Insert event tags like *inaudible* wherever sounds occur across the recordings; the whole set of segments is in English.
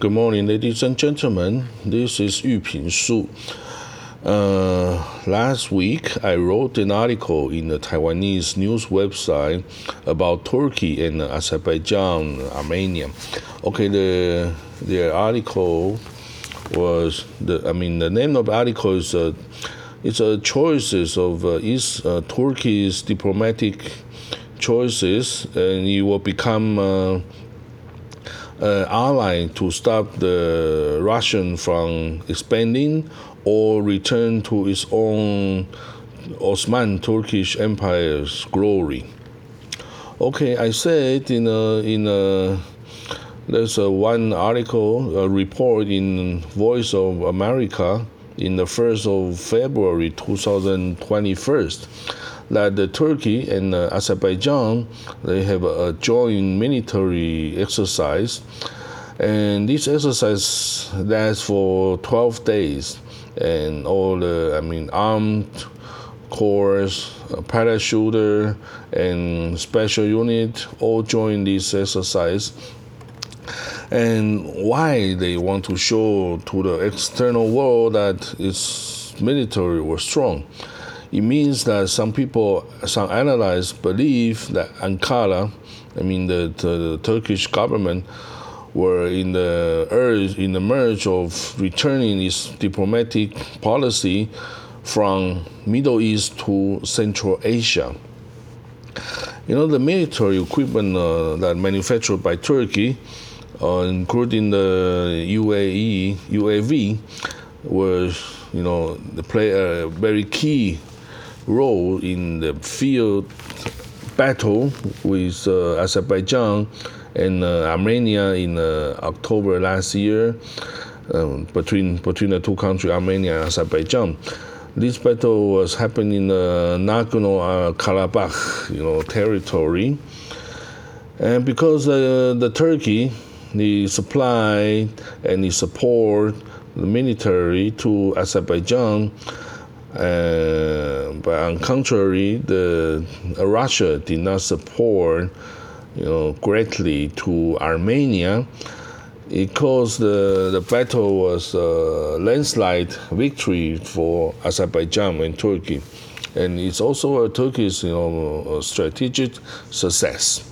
Good morning, ladies and gentlemen. This is Yu Ping Su. Uh, last week, I wrote an article in the Taiwanese news website about Turkey and Azerbaijan, Armenia. Okay, the the article was the I mean the name of the article is uh, it's a choices of uh, East uh, Turkey's diplomatic choices, and it will become. Uh, ally to stop the Russian from expanding or return to its own Osman Turkish Empire's glory. Okay, I said in a, in a there's a one article, a report in Voice of America in the 1st of February 2021 that the Turkey and uh, Azerbaijan they have a joint military exercise, and this exercise lasts for 12 days, and all the I mean armed corps, parachuter, and special unit all join this exercise. And why they want to show to the external world that its military was strong it means that some people, some analysts believe that Ankara, I mean the, the, the Turkish government, were in the urge, in the merge of returning its diplomatic policy from Middle East to Central Asia. You know, the military equipment uh, that manufactured by Turkey, uh, including the UAE, UAV, was, you know, play a very key role in the field battle with uh, Azerbaijan and uh, Armenia in uh, October last year um, between between the two countries, Armenia and Azerbaijan. This battle was happening in the Nagorno Karabakh, you know, territory, and because uh, the Turkey, the supply and the support the military to Azerbaijan uh, but on contrary, the uh, Russia did not support, you know, greatly to Armenia. It caused the, the battle was a landslide victory for Azerbaijan and Turkey, and it's also a Turkey's you know strategic success.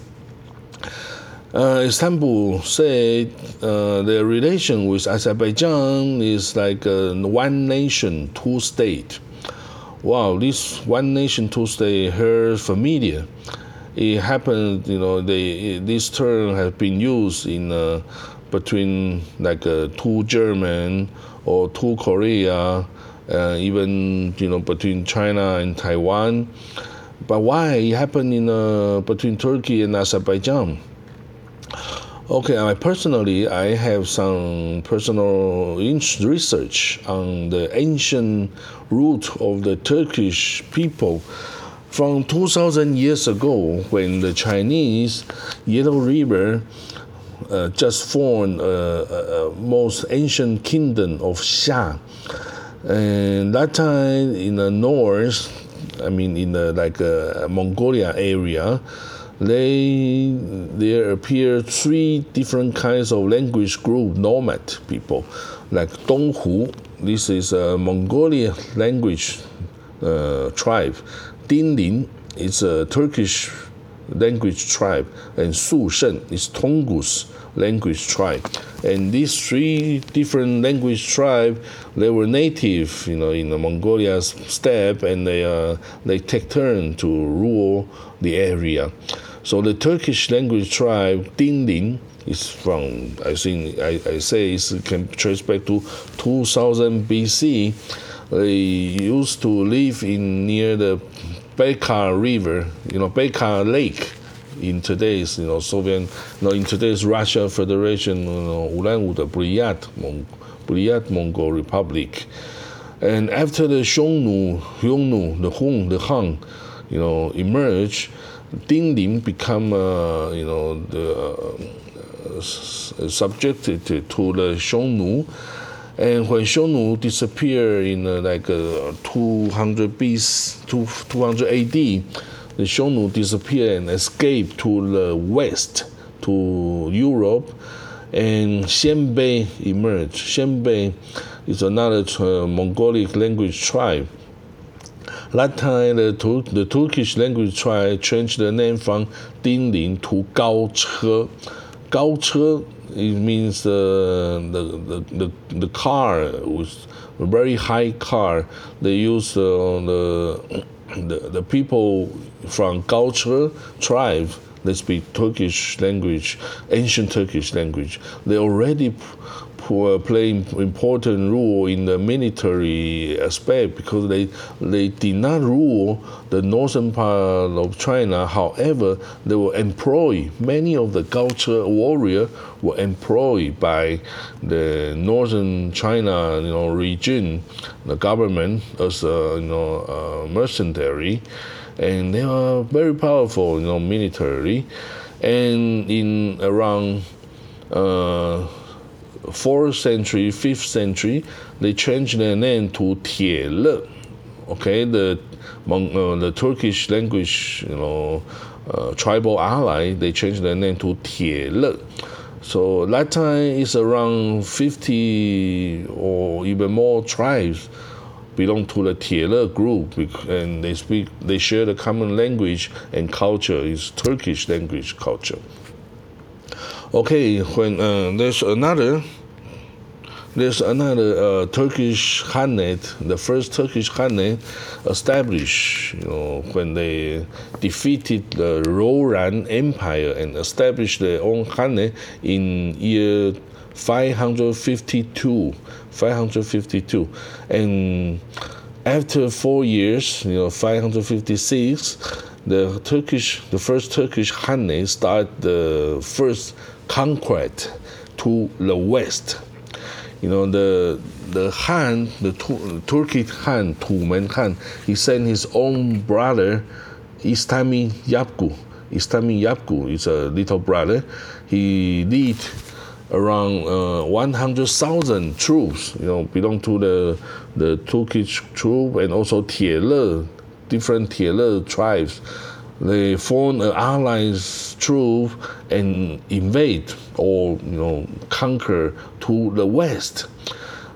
Uh, Istanbul said uh, their relation with Azerbaijan is like one nation, two state wow, this one nation Tuesday heard familiar. It happened, you know, they, this term has been used in uh, between like uh, two German or two Korea, uh, even you know between China and Taiwan. But why it happened in uh, between Turkey and Azerbaijan? Okay, I personally I have some personal research on the ancient root of the Turkish people from 2,000 years ago when the Chinese Yellow River uh, just formed a, a, a, most ancient kingdom of Xia. And that time in the north, I mean in the like uh, Mongolia area, they there appear three different kinds of language group nomad people like Donghu. This is a Mongolian language uh, tribe. Dinlin is a Turkish language tribe. And Sushen is Tungus language tribe. And these three different language tribe they were native you know in the Mongolia's steppe and they uh, they take turn to rule the area so the Turkish language tribe Dinlin is from I think I, I say it can trace back to 2000 BC. They used to live in near the Baikal River, you know Baikal Lake, in today's you know Soviet, you know, in today's Russia Federation, you know, Ulan-Ude Buryat, Mong, Buryat Mongol Republic. And after the Xiongnu, Xiongnu, the Hun, the Han, you know, emerged, Dinlin become uh, you know the uh, subjected to, the Xiongnu. And when Xiongnu disappeared in uh, like uh, 200 BC, 200 AD, the Xiongnu disappeared and escaped to the west, to Europe. and Xianbei emerged. Xianbei is another uh, Mongolic language tribe. That time, the, the Turkish language tribe changed the name from Dinling to Gao Che. Gao Che it means the, the, the, the, the car was a very high car. They use uh, the, the, the people from Che tribe they speak Turkish language, ancient Turkish language. They already play important role in the military aspect because they they did not rule the northern part of China. However, they were employed. Many of the culture warrior were employed by the northern China you know region, the government as a you know a mercenary and they were very powerful, you know, militarily. And in around uh, fourth century, fifth century, they changed their name to Tiele. Okay, the uh, the Turkish language, you know, uh, tribal ally, they changed their name to Tiele. So that time is around 50 or even more tribes belong to the Tiele group, and they speak, they share the common language and culture is Turkish language culture. Okay, when uh, there's another, there's another uh, Turkish Khanate, the first Turkish Khanate established, you know, when they defeated the Rouran Empire and established their own Khanate in year 552 552 and after four years you know 556 the turkish the first turkish khanate started the first conquest to the west you know the the Han, the Turkic Han, Tumen Khan, he sent his own brother, Istami Yapgu. Istami Yapku is a little brother. He lead around uh, 100,000 troops, you know, belong to the the Turkish troop and also Tiele, different Tiele tribes. They form an allied troop and invade or you know conquer to the west.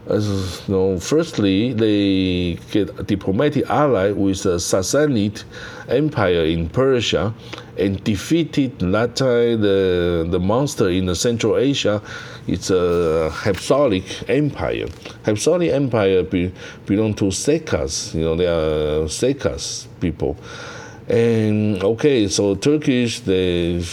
As you know, firstly, they get a diplomatic ally with the Sassanid Empire in Persia and defeated time the, the monster in the Central Asia. It's a Hapsodic Empire. Hapsodic Empire be, belong to Sekas, you know, they are Sekas people. And okay, so Turkish, they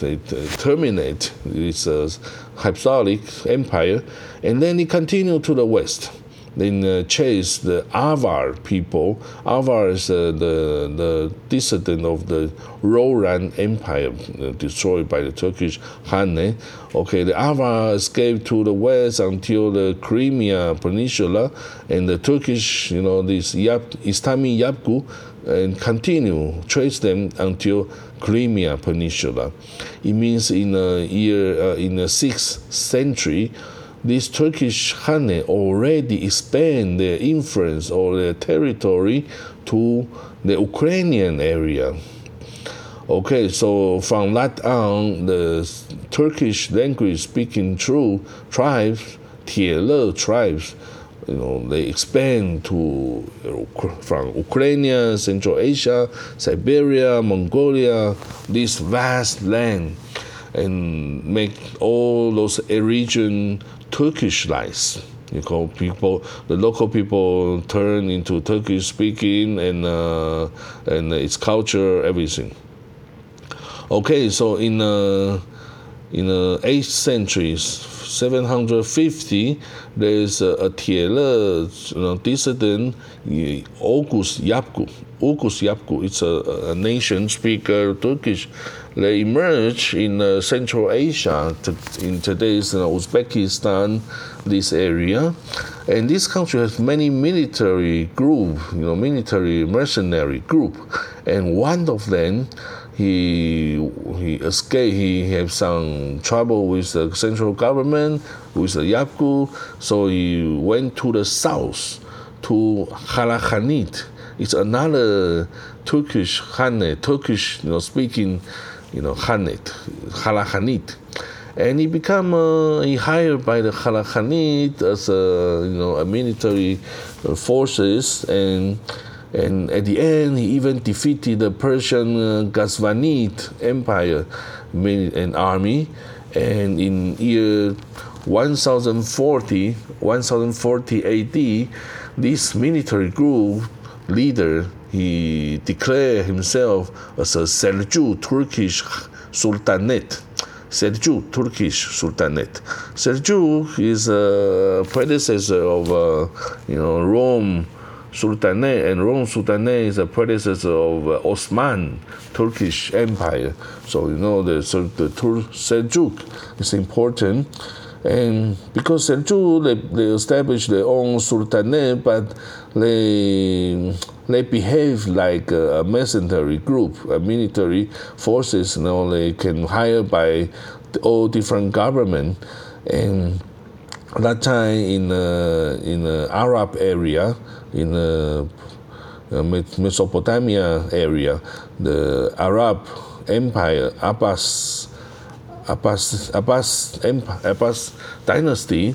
they terminate this uh, Hapsodic Empire, and then it continued to the west. Then uh, chase the Avar people. Avar is uh, the the descendant of the Rouran Empire uh, destroyed by the Turkish Khanate. Okay, the Avar escaped to the west until the Crimea Peninsula, and the Turkish, you know, this Yap, Istami Yapgu, and continue trace them until Crimea Peninsula. It means in the year uh, in the sixth century, this Turkish Khanate already expand their influence or their territory to the Ukrainian area. Okay, so from that on, the Turkish language speaking true tribes, Tiele tribes, you know, they expand to from Ukraine, Central Asia, Siberia, Mongolia, this vast land, and make all those region Turkishized. You know, people, the local people turn into Turkish speaking and uh, and its culture, everything. Okay, so in uh, in the eighth century, 750, there is a, a Tiele you know, dissident, August Yapgu. August Yapgu, it's a, a nation speaker Turkish. They emerge in uh, Central Asia, in today's Uzbekistan, this area. And this country has many military group, you know, military mercenary group. And one of them he he escaped. He had some trouble with the central government, with the Yapgu, so he went to the south, to Halakhanit. It's another Turkish Khanate, Turkish you know, speaking, you know, Khanate, Halakhanit. and he become uh, he hired by the Khalid as a you know a military forces and and at the end he even defeated the Persian uh, Ghazvanid Empire and army and in year 1040 1040 AD this military group leader he declared himself as a Seljuk Turkish Sultanate Seljuk Turkish Sultanate. Seljuk is a predecessor of uh, you know Rome Sultanate, and Rome Sultanate is a predecessor of uh, Osman Turkish Empire. So you know the so the Tur- Seljuk is important, and because Seljuk they, they established their own Sultanate, but they they behave like a, mercenary group, a military forces. You know, they can hire by all different government, and that time in uh, in the Arab area, in the uh, Mesopotamia area, the Arab Empire, Abbas, Abbas, Abbas, Abbas dynasty,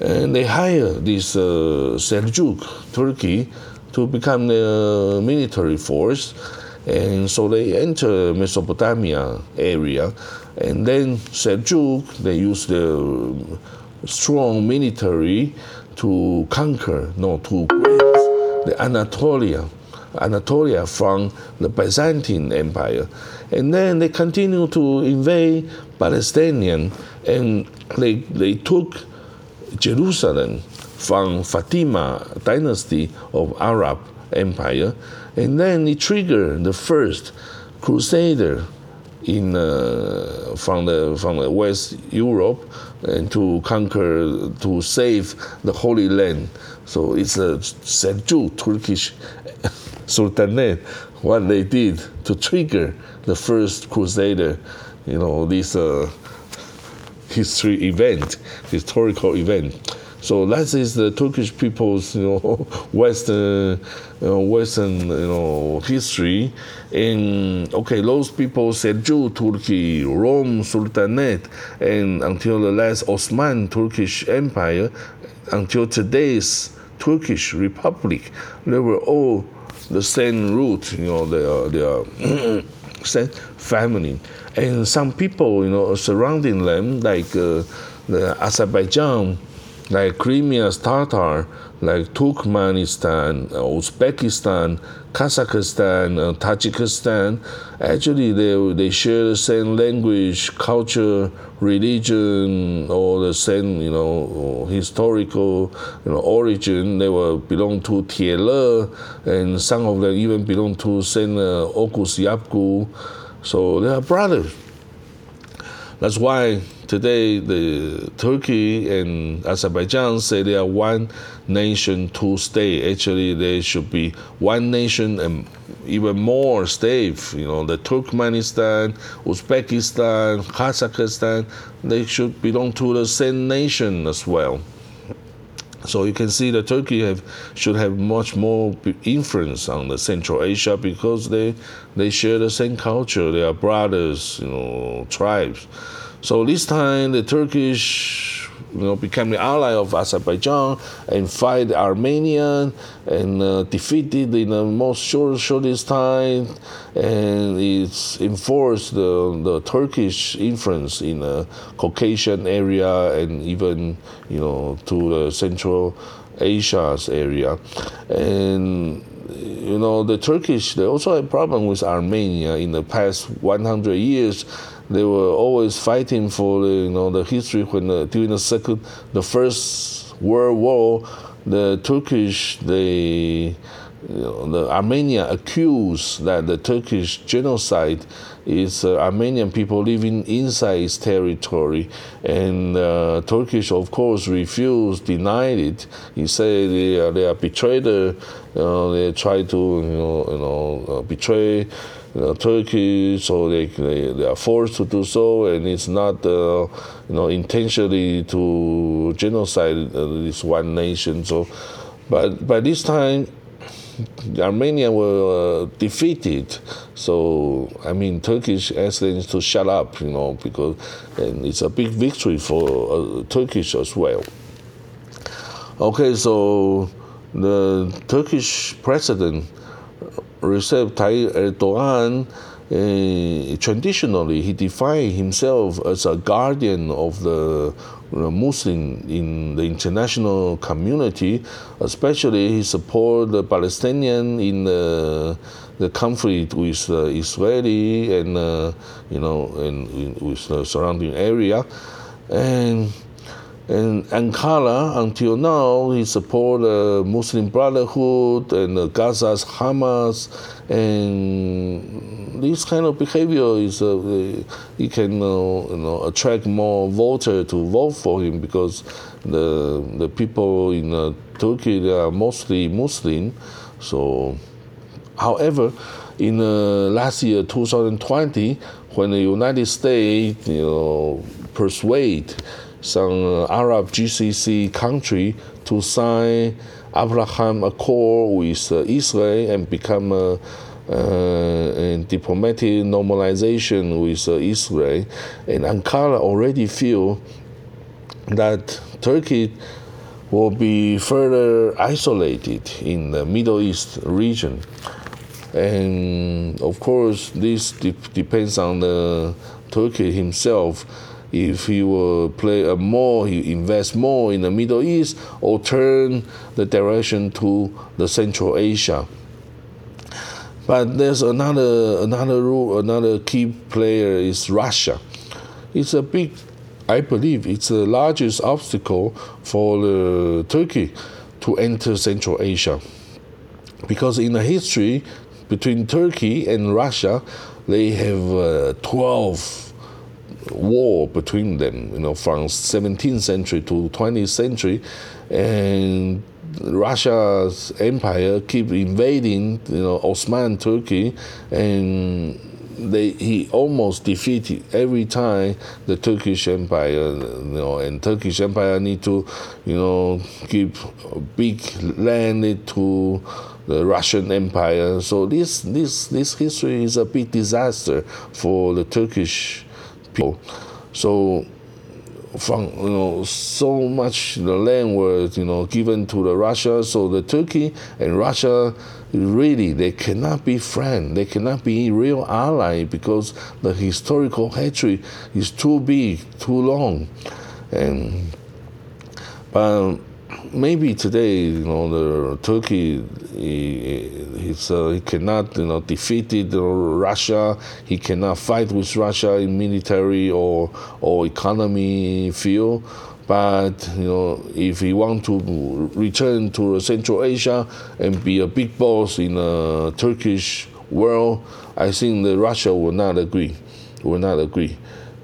and they hire this uh, Seljuk, Turkey, to become the military force. And so they enter Mesopotamia area, and then Seljuk they use the strong military to conquer, no, to break the Anatolia, Anatolia from the Byzantine Empire, and then they continue to invade Palestinian, and they they took Jerusalem from Fatima dynasty of Arab Empire, and then it triggered the first Crusader in uh, from the from the West Europe and to conquer to save the Holy Land. So it's a Seljuk Turkish *laughs* Sultanate what they did to trigger the first Crusader. You know this uh, history event, historical event. So that is the Turkish people's, you know, *laughs* Western, you know, Western, you know, history. And okay, those people Seljuk Turkey, Rome Sultanate, and until the last Osman Turkish Empire, until today's Turkish Republic, they were all the same root. You know, they are they are *clears throat* same family. And some people, you know, surrounding them, like uh, the Azerbaijan like Crimea's Tatar, like Turkmenistan, Uzbekistan, Kazakhstan, uh, Tajikistan, actually they, they share the same language, culture, religion, or the same, you know, historical, you know, origin. They were belong to Tiele, and some of them even belong to Saint uh, Okus Yapgu. So they are brothers. That's why today the Turkey and Azerbaijan say they are one nation, two state. Actually, they should be one nation and even more state. You know, the Turkmenistan, Uzbekistan, Kazakhstan, they should belong to the same nation as well. So you can see that Turkey have, should have much more influence on the Central Asia because they they share the same culture. They are brothers, you know, tribes. So this time the Turkish you know, became the ally of Azerbaijan and fight Armenian and uh, defeated in the most short, shortest time. And it's enforced the, the Turkish influence in the Caucasian area and even you know to the Central Asia's area. And you know the Turkish they also had problem with Armenia in the past 100 years they were always fighting for the, you know the history when the, during the second, the first World War, the Turkish they. You know, the Armenia accused that the Turkish genocide is uh, Armenian people living inside its territory, and uh, Turkish, of course, refused, denied it. He said they are, they are betrayed. Uh, they try to you know, you know uh, betray you know, Turkey, so they, they, they are forced to do so, and it's not uh, you know intentionally to genocide uh, this one nation. So, but by this time, Armenia were uh, defeated. So I mean, Turkish asked them to shut up, you know, because and it's a big victory for uh, Turkish as well. Okay, so the Turkish president Recep Tayyip Erdogan uh, traditionally, he defined himself as a guardian of the Muslim in the international community, especially he support the Palestinian in the, the conflict with the Israeli and uh, you know and with the surrounding area, and and Ankara, until now, he support the Muslim Brotherhood and Gaza's Hamas, and this kind of behavior is uh, he can uh, you know attract more voters to vote for him because the the people in uh, Turkey they are mostly Muslim. So, however, in uh, last year 2020, when the United States you know persuade some Arab GCC country to sign Abraham Accord with uh, Israel and become a, uh, diplomatic normalization with uh, Israel. And Ankara already feel that Turkey will be further isolated in the Middle East region. And of course, this de- depends on the Turkey himself if he will play a more, he invest more in the Middle East or turn the direction to the Central Asia. But there's another another rule, another key player is Russia. It's a big, I believe, it's the largest obstacle for Turkey to enter Central Asia, because in the history between Turkey and Russia, they have uh, 12 war between them, you know, from 17th century to 20th century, and Russia's empire keep invading, you know, Osman Turkey, and they he almost defeated every time the Turkish Empire, you know, and Turkish Empire need to, you know, give big land to the Russian Empire. So this this this history is a big disaster for the Turkish people. So from you know so much the land was you know given to the Russia. So the Turkey and Russia really they cannot be friends. They cannot be real ally because the historical hatred is too big, too long, and but maybe today, you know, the Turkey, he, uh, he cannot, you know, defeat it, Russia. He cannot fight with Russia in military or or economy field. But you know, if he want to return to Central Asia and be a big boss in a Turkish world, I think that Russia will not agree. Will not agree,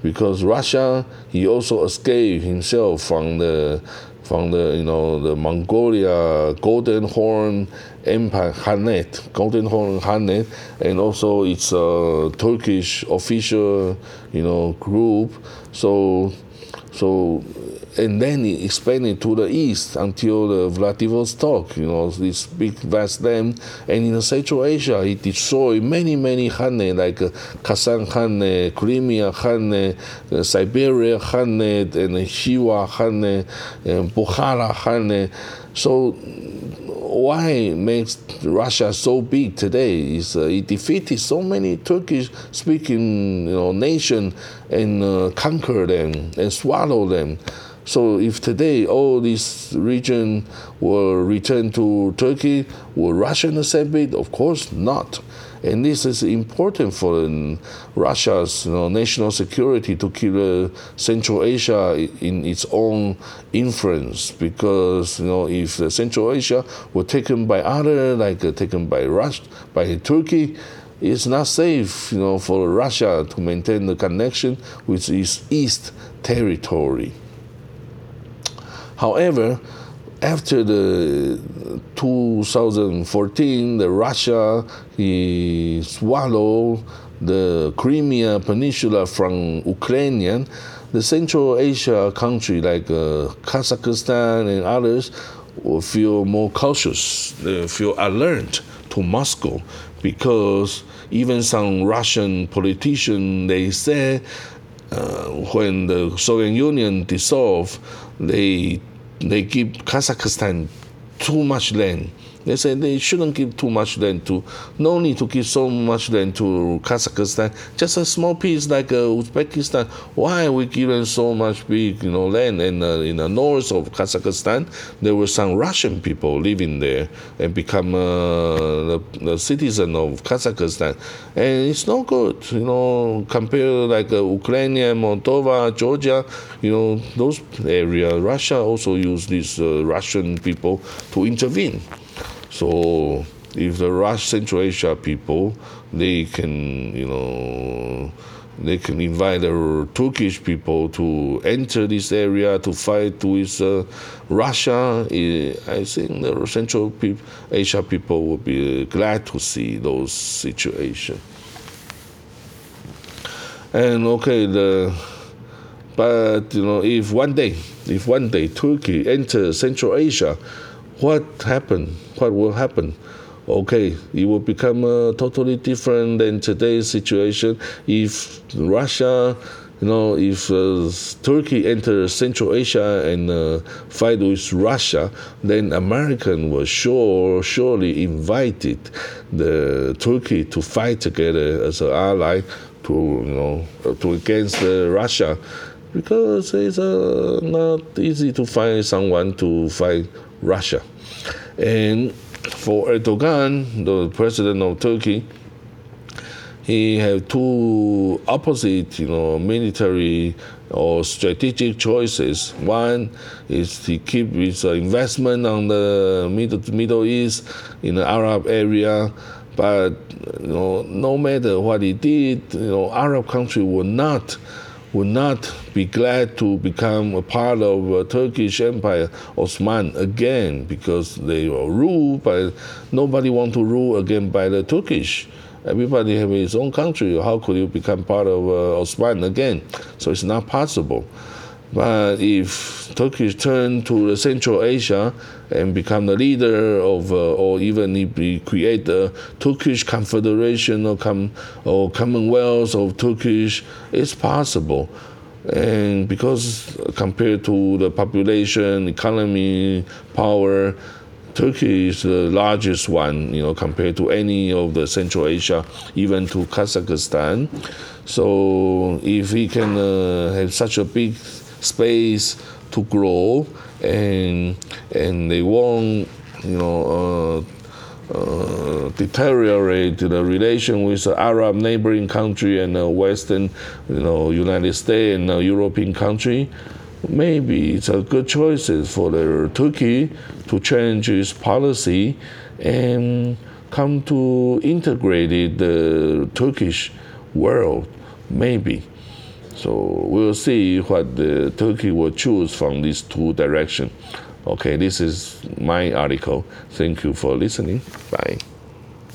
because Russia he also escaped himself from the from the you know the Mongolia Golden Horde Empire Khanate, Golden Horde Khanate, and also it's a Turkish official you know group. So so and then he expanded to the east until the Vladivostok, you know, this big vast land. And in Central Asia, he destroyed many, many Khanate, like uh, Kazan Khanate, Crimea Khanate, uh, Siberia Khanate, and Khiva Khanate, and Bukhara Khanate. So why makes Russia so big today is uh, it defeated so many Turkish-speaking you know, nation and uh, conquered them and swallow them. So if today all this region will return to Turkey, will Russia accept it? Of course not. And this is important for Russia's you know, national security to keep uh, Central Asia in its own influence. Because you know, if Central Asia were taken by other, like uh, taken by Russia, by Turkey, it's not safe, you know, for Russia to maintain the connection with its east territory. However, after the 2014, the Russia he swallowed the Crimea Peninsula from Ukrainian, the Central Asia country like uh, Kazakhstan and others will feel more cautious, they feel alert to Moscow because even some Russian politician they say uh, when the Soviet Union dissolved, they they give Kazakhstan too much land they say they shouldn't give too much land to, no need to give so much land to Kazakhstan, just a small piece like uh, Uzbekistan. Why are we giving so much big, you know, land? And uh, in the north of Kazakhstan, there were some Russian people living there and become uh, the, citizen of Kazakhstan, and it's no good, you know, compare like uh, Ukraine, Moldova, Georgia, you know, those areas. Russia also use these uh, Russian people to intervene. So if the Rush Central Asia people, they can, you know, they can invite the Turkish people to enter this area to fight with uh, Russia. I think the Central Asia people will be glad to see those situations. And okay, the but you know, if one day, if one day Turkey enters Central Asia, what happened? What will happen? Okay, it will become uh, totally different than today's situation. If Russia, you know, if uh, Turkey enters Central Asia and uh, fight with Russia, then American will sure surely invited the Turkey to fight together as an ally to you know to against uh, Russia because it's uh, not easy to find someone to fight Russia. And for Erdogan, the president of Turkey, he had two opposite, you know, military or strategic choices. One is to keep his investment on the Middle, Middle East in the Arab area, but you know, no matter what he did, you know, Arab country will not would not be glad to become a part of a Turkish Empire, Osman again, because they were ruled by nobody want to rule again by the Turkish. Everybody have his own country. How could you become part of uh, Osman again? So it's not possible. But if Turkey turn to Central Asia and become the leader of, uh, or even if we create the Turkish Confederation or, com- or Commonwealth of Turkish, it's possible. And because compared to the population, economy, power, Turkey is the largest one, you know, compared to any of the Central Asia, even to Kazakhstan. So if we can uh, have such a big space to grow, and and they won't, you know. Uh, uh, deteriorate the relation with the Arab neighboring country and the Western, you know, United States and the European country, maybe it's a good choice for the Turkey to change its policy and come to integrate the Turkish world, maybe. So we'll see what the Turkey will choose from these two directions. Okay, this is my article. Thank you for listening. Bye.